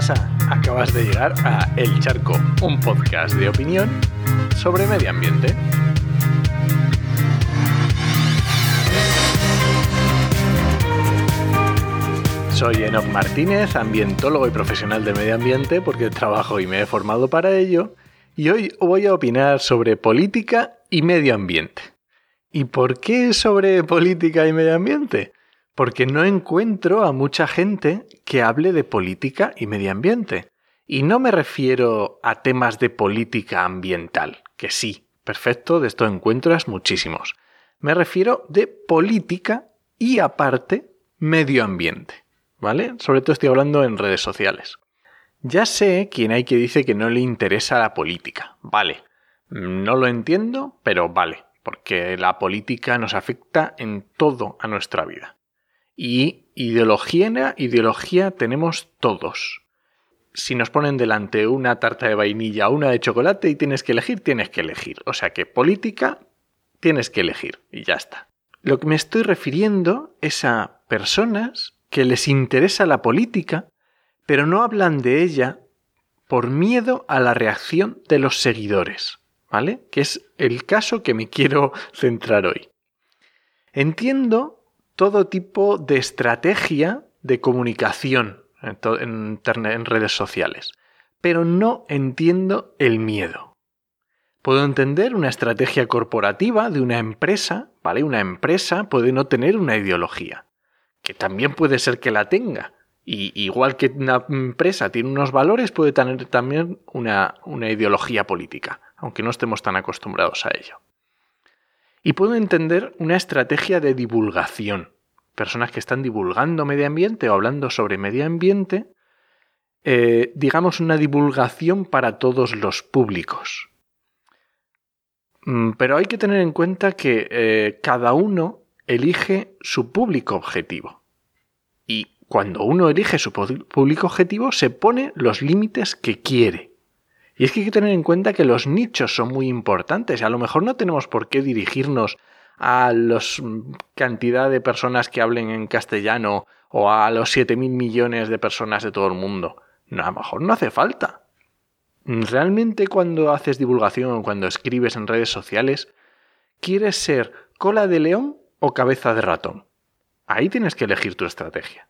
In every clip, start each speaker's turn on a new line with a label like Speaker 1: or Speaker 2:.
Speaker 1: pasa? Acabas de llegar a El Charco, un podcast de opinión sobre medio ambiente. Soy Enoch Martínez, ambientólogo y profesional de medio ambiente porque trabajo y me he formado para ello, y hoy voy a opinar sobre política y medio ambiente. ¿Y por qué sobre política y medio ambiente? Porque no encuentro a mucha gente que hable de política y medio ambiente. Y no me refiero a temas de política ambiental, que sí, perfecto, de esto encuentras muchísimos. Me refiero de política y aparte medio ambiente, ¿vale? Sobre todo estoy hablando en redes sociales. Ya sé quién hay que dice que no le interesa la política, vale. No lo entiendo, pero vale, porque la política nos afecta en todo a nuestra vida. Y ideología, ideología tenemos todos. Si nos ponen delante una tarta de vainilla o una de chocolate y tienes que elegir, tienes que elegir. O sea que política tienes que elegir y ya está. Lo que me estoy refiriendo es a personas que les interesa la política, pero no hablan de ella por miedo a la reacción de los seguidores, ¿vale? Que es el caso que me quiero centrar hoy. Entiendo todo tipo de estrategia de comunicación en, redes sociales, pero no entiendo el miedo. Puedo entender una estrategia corporativa de una empresa, ¿vale? Una empresa puede no tener una ideología, que también puede ser que la tenga. Y igual que una empresa tiene unos valores, puede tener también una, una ideología política, aunque no estemos tan acostumbrados a ello. Y puedo entender una estrategia de divulgación. Personas que están divulgando medio ambiente o hablando sobre medio ambiente, eh, digamos una divulgación para todos los públicos. Mm, pero hay que tener en cuenta que eh, cada uno elige su público objetivo. Y cuando uno elige su público objetivo, se pone los límites que quiere. Y es que hay que tener en cuenta que los nichos son muy importantes. A lo mejor no tenemos por qué dirigirnos a la cantidad de personas que hablen en castellano o a los 7.000 millones de personas de todo el mundo. No, a lo mejor no hace falta. Realmente cuando haces divulgación o cuando escribes en redes sociales, ¿quieres ser cola de león o cabeza de ratón? Ahí tienes que elegir tu estrategia.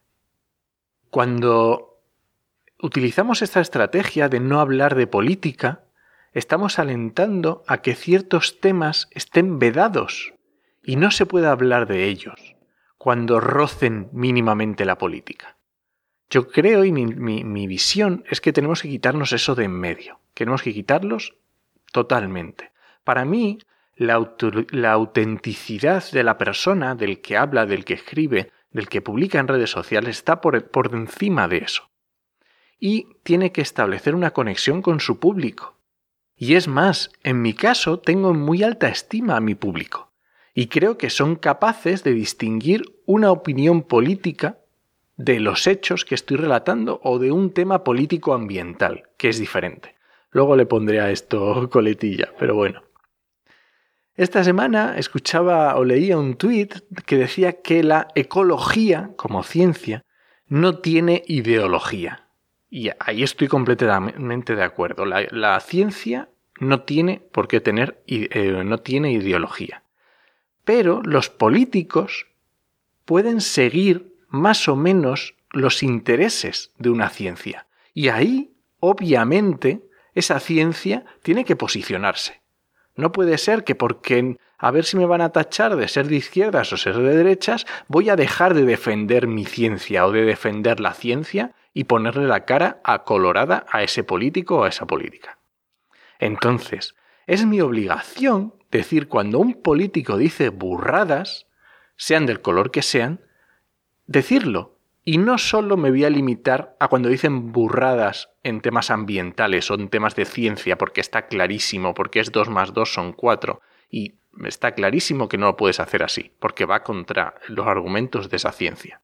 Speaker 1: Cuando utilizamos esta estrategia de no hablar de política, estamos alentando a que ciertos temas estén vedados y no se pueda hablar de ellos cuando rocen mínimamente la política. Yo creo y mi, visión es que tenemos que quitarnos eso de en medio, tenemos que quitarlos totalmente. Para mí, la, la autenticidad de la persona, del que habla, del que escribe, del que publica en redes sociales, está por, por encima de eso y tiene que establecer una conexión con su público. Y es más, en mi caso tengo muy alta estima a mi público y creo que son capaces de distinguir una opinión política de los hechos que estoy relatando o de un tema político ambiental, que es diferente. Luego le pondré a esto coletilla, pero bueno. Esta semana escuchaba o leía un tuit que decía que la ecología, como ciencia, no tiene ideología. Y ahí estoy completamente de acuerdo. La, ciencia no tiene por qué tener, eh, no tiene ideología. Pero los políticos pueden seguir más o menos los intereses de una ciencia. Y ahí, obviamente, esa ciencia tiene que posicionarse. No puede ser que porque a ver si me van a tachar de ser de izquierdas o ser de derechas, voy a dejar de defender mi ciencia o de defender la ciencia y ponerle la cara acolorada a ese político o a esa política. Entonces, es mi obligación decir cuando un político dice burradas, sean del color que sean, decirlo. Y no solo me voy a limitar a cuando dicen burradas en temas ambientales o en temas de ciencia, porque está clarísimo, porque es 2 más 2 son 4, y está clarísimo que no lo puedes hacer así, porque va contra los argumentos de esa ciencia.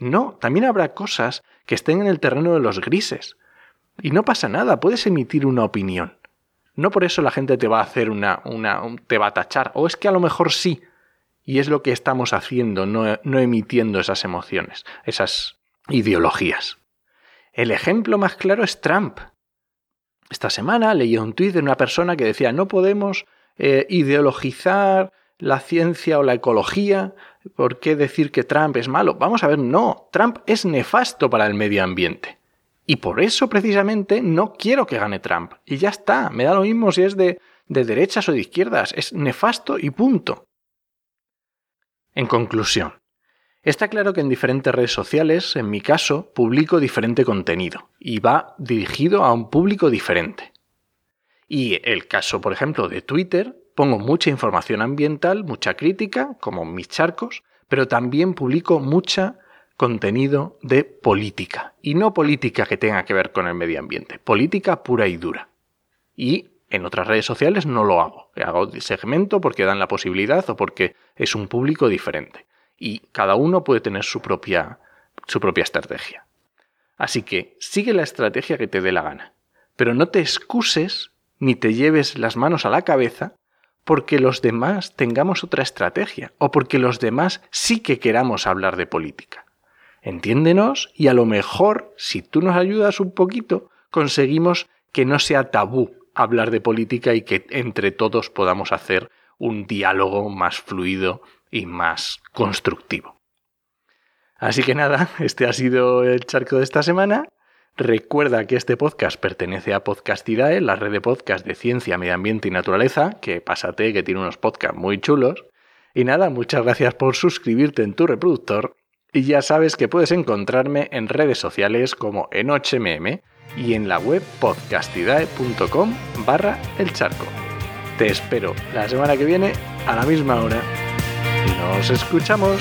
Speaker 1: No, también habrá cosas que estén en el terreno de los grises. Y no pasa nada, puedes emitir una opinión. No por eso la gente te va a hacer una, una te va a tachar. O es que a lo mejor sí. Y es lo que estamos haciendo, no, no emitiendo esas emociones, esas ideologías. El ejemplo más claro es Trump. Esta semana leí un tuit de una persona que decía no podemos eh, ideologizar la ciencia o la ecología, ¿por qué decir que Trump es malo? Vamos a ver, no, Trump es nefasto para el medio ambiente. Y por eso precisamente no quiero que gane Trump. Y ya está, me da lo mismo si es de, de derechas o de izquierdas, es nefasto y punto. En conclusión, está claro que en diferentes redes sociales, en mi caso, publico diferente contenido y va dirigido a un público diferente. Y el caso, por ejemplo, de Twitter, pongo mucha información ambiental, mucha crítica, como mis charcos, pero también publico mucha contenido de política. Y no política que tenga que ver con el medio ambiente, política pura y dura. Y en otras redes sociales no lo hago. Hago segmento porque dan la posibilidad o porque es un público diferente. Y cada uno puede tener su propia, su propia estrategia. Así que sigue la estrategia que te dé la gana. Pero no te excuses ni te lleves las manos a la cabeza porque los demás tengamos otra estrategia o porque los demás sí que queramos hablar de política. Entiéndenos y a lo mejor, si tú nos ayudas un poquito, conseguimos que no sea tabú hablar de política y que entre todos podamos hacer un diálogo más fluido y más constructivo. Así que nada, este ha sido el charco de esta semana. Recuerda que este podcast pertenece a Podcastidae, la red de podcast de ciencia, medio ambiente y naturaleza, que pásate, que tiene unos podcasts muy chulos. Y nada, muchas gracias por suscribirte en tu reproductor. Y ya sabes que puedes encontrarme en redes sociales como en HMM y en la web podcastidae.com barra el charco. Te espero la semana que viene a la misma hora. Nos escuchamos.